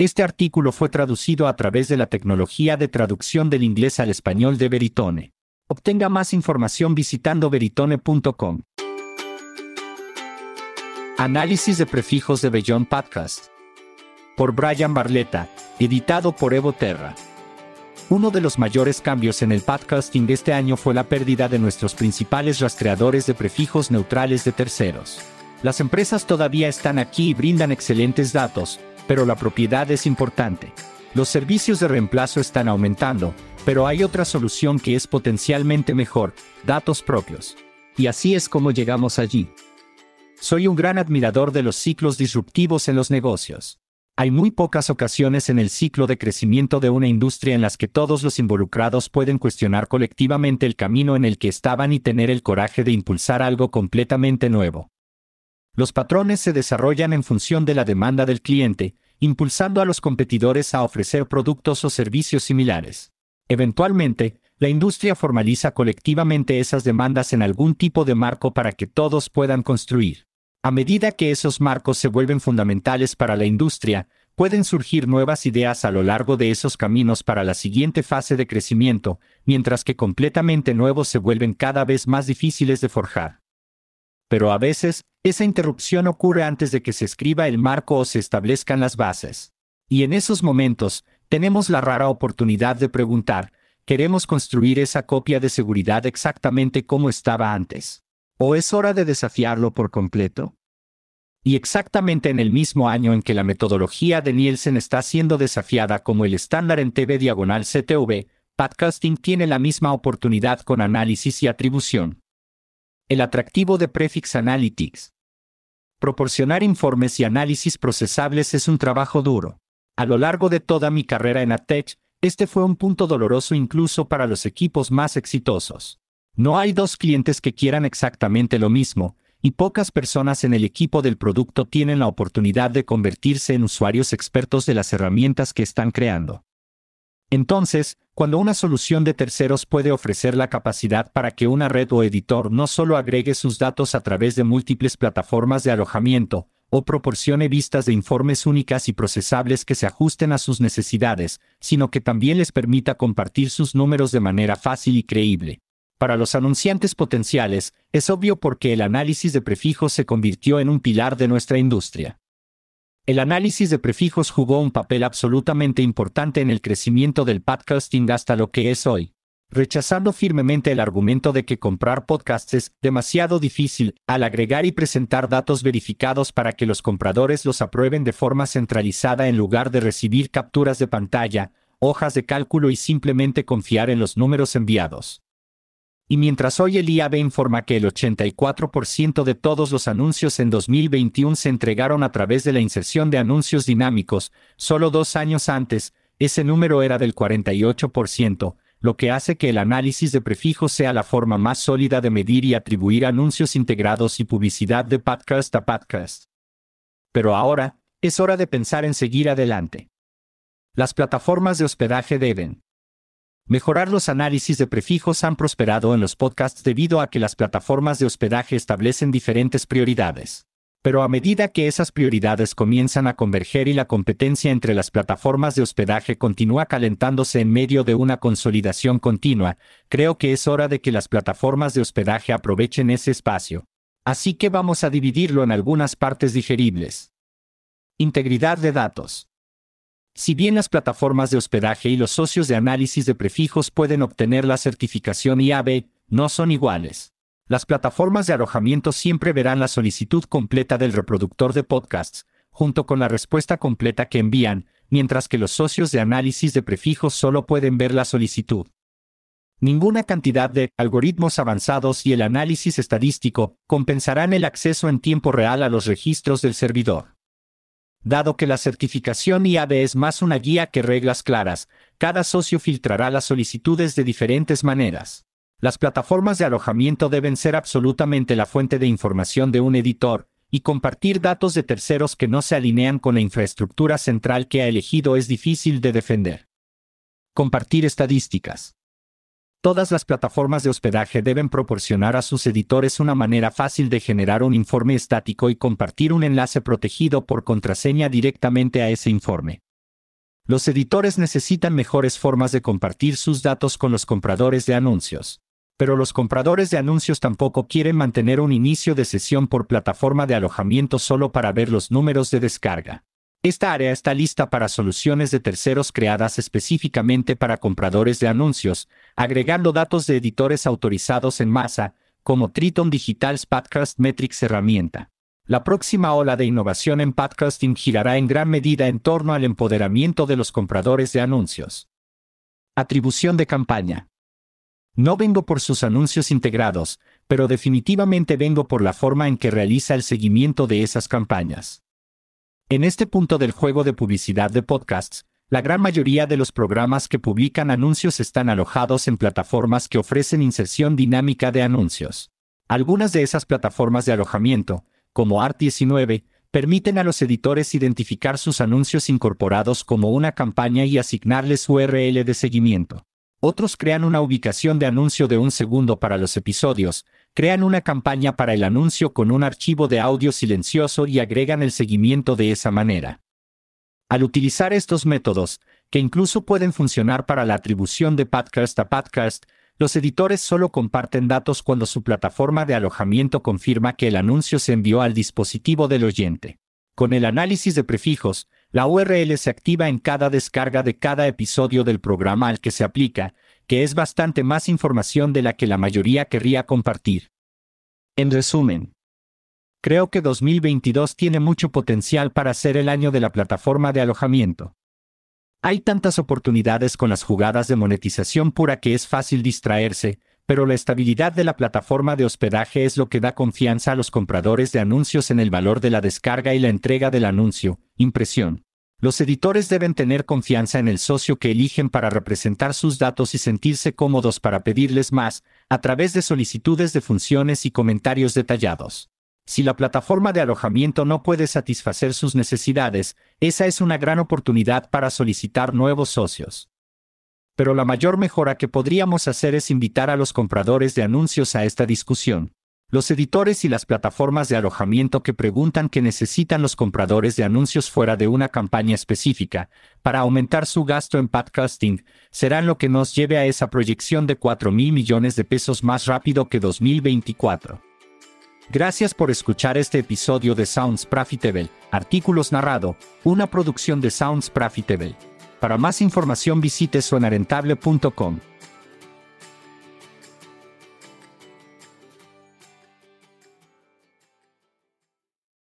Este artículo fue traducido a través de la tecnología de traducción del inglés al español de Veritone. Obtenga más información visitando veritone.com. Análisis de prefijos de Beyond Podcast. Por Brian Barletta, editado por Evo Terra. Uno de los mayores cambios en el podcasting de este año fue la pérdida de nuestros principales rastreadores de prefijos neutrales de terceros. Las empresas todavía están aquí y brindan excelentes datos, pero la propiedad es importante. Los servicios de reemplazo están aumentando, pero hay otra solución que es potencialmente mejor, datos propios. Y así es como llegamos allí. Soy un gran admirador de los ciclos disruptivos en los negocios. Hay muy pocas ocasiones en el ciclo de crecimiento de una industria en las que todos los involucrados pueden cuestionar colectivamente el camino en el que estaban y tener el coraje de impulsar algo completamente nuevo. Los patrones se desarrollan en función de la demanda del cliente, impulsando a los competidores a ofrecer productos o servicios similares. Eventualmente, la industria formaliza colectivamente esas demandas en algún tipo de marco para que todos puedan construir. A medida que esos marcos se vuelven fundamentales para la industria, pueden surgir nuevas ideas a lo largo de esos caminos para la siguiente fase de crecimiento, mientras que completamente nuevos se vuelven cada vez más difíciles de forjar. Pero a veces, esa interrupción ocurre antes de que se escriba el marco o se establezcan las bases. Y en esos momentos, tenemos la rara oportunidad de preguntar, ¿queremos construir esa copia de seguridad exactamente como estaba antes? ¿O es hora de desafiarlo por completo? Y exactamente en el mismo año en que la metodología de Nielsen está siendo desafiada como el estándar en TV diagonal CTV, podcasting tiene la misma oportunidad con análisis y atribución. El atractivo de Prefix Analytics. Proporcionar informes y análisis procesables es un trabajo duro. A lo largo de toda mi carrera en ATech, este fue un punto doloroso incluso para los equipos más exitosos. No hay dos clientes que quieran exactamente lo mismo, y pocas personas en el equipo del producto tienen la oportunidad de convertirse en usuarios expertos de las herramientas que están creando. Entonces, cuando una solución de terceros puede ofrecer la capacidad para que una red o editor no solo agregue sus datos a través de múltiples plataformas de alojamiento, o proporcione vistas de informes únicas y procesables que se ajusten a sus necesidades, sino que también les permita compartir sus números de manera fácil y creíble. Para los anunciantes potenciales, es obvio porque el análisis de prefijos se convirtió en un pilar de nuestra industria. El análisis de prefijos jugó un papel absolutamente importante en el crecimiento del podcasting hasta lo que es hoy. Rechazando firmemente el argumento de que comprar podcasts es demasiado difícil, al agregar y presentar datos verificados para que los compradores los aprueben de forma centralizada en lugar de recibir capturas de pantalla, hojas de cálculo y simplemente confiar en los números enviados. Y mientras hoy el IAB informa que el 84% de todos los anuncios en 2021 se entregaron a través de la inserción de anuncios dinámicos, solo dos años antes, ese número era del 48%, lo que hace que el análisis de prefijos sea la forma más sólida de medir y atribuir anuncios integrados y publicidad de podcast a podcast. Pero ahora, es hora de pensar en seguir adelante. Las plataformas de hospedaje deben Mejorar los análisis de prefijos han prosperado en los podcasts debido a que las plataformas de hospedaje establecen diferentes prioridades. Pero a medida que esas prioridades comienzan a converger y la competencia entre las plataformas de hospedaje continúa calentándose en medio de una consolidación continua, creo que es hora de que las plataformas de hospedaje aprovechen ese espacio. Así que vamos a dividirlo en algunas partes digeribles. Integridad de datos. Si bien las plataformas de hospedaje y los socios de análisis de prefijos pueden obtener la certificación IAB, no son iguales. Las plataformas de alojamiento siempre verán la solicitud completa del reproductor de podcasts, junto con la respuesta completa que envían, mientras que los socios de análisis de prefijos solo pueden ver la solicitud. Ninguna cantidad de algoritmos avanzados y el análisis estadístico compensarán el acceso en tiempo real a los registros del servidor. Dado que la certificación IAB es más una guía que reglas claras, cada socio filtrará las solicitudes de diferentes maneras. Las plataformas de alojamiento deben ser absolutamente la fuente de información de un editor, y compartir datos de terceros que no se alinean con la infraestructura central que ha elegido es difícil de defender. Compartir estadísticas. Todas las plataformas de hospedaje deben proporcionar a sus editores una manera fácil de generar un informe estático y compartir un enlace protegido por contraseña directamente a ese informe. Los editores necesitan mejores formas de compartir sus datos con los compradores de anuncios. Pero los compradores de anuncios tampoco quieren mantener un inicio de sesión por plataforma de alojamiento solo para ver los números de descarga. Esta área está lista para soluciones de terceros creadas específicamente para compradores de anuncios, agregando datos de editores autorizados en masa, como Triton Digital Podcast Metrics herramienta. La próxima ola de innovación en podcasting girará en gran medida en torno al empoderamiento de los compradores de anuncios. Atribución de campaña. No vengo por sus anuncios integrados, pero definitivamente vengo por la forma en que realiza el seguimiento de esas campañas. En este punto del juego de publicidad de podcasts, la gran mayoría de los programas que publican anuncios están alojados en plataformas que ofrecen inserción dinámica de anuncios. Algunas de esas plataformas de alojamiento, como Art19, permiten a los editores identificar sus anuncios incorporados como una campaña y asignarles URL de seguimiento. Otros crean una ubicación de anuncio de un segundo para los episodios, crean una campaña para el anuncio con un archivo de audio silencioso y agregan el seguimiento de esa manera. Al utilizar estos métodos, que incluso pueden funcionar para la atribución de podcast a podcast, los editores solo comparten datos cuando su plataforma de alojamiento confirma que el anuncio se envió al dispositivo del oyente. Con el análisis de prefijos, la URL se activa en cada descarga de cada episodio del programa al que se aplica, que es bastante más información de la que la mayoría querría compartir. En resumen, creo que 2022 tiene mucho potencial para ser el año de la plataforma de alojamiento. Hay tantas oportunidades con las jugadas de monetización pura que es fácil distraerse, pero la estabilidad de la plataforma de hospedaje es lo que da confianza a los compradores de anuncios en el valor de la descarga y la entrega del anuncio, impresión. Los editores deben tener confianza en el socio que eligen para representar sus datos y sentirse cómodos para pedirles más, a través de solicitudes de funciones y comentarios detallados. Si la plataforma de alojamiento no puede satisfacer sus necesidades, esa es una gran oportunidad para solicitar nuevos socios. Pero la mayor mejora que podríamos hacer es invitar a los compradores de anuncios a esta discusión. Los editores y las plataformas de alojamiento que preguntan qué necesitan los compradores de anuncios fuera de una campaña específica para aumentar su gasto en podcasting serán lo que nos lleve a esa proyección de 4 mil millones de pesos más rápido que 2024. Gracias por escuchar este episodio de Sounds Profitable, artículos narrado, una producción de Sounds Profitable. Para más información visite suenarentable.com.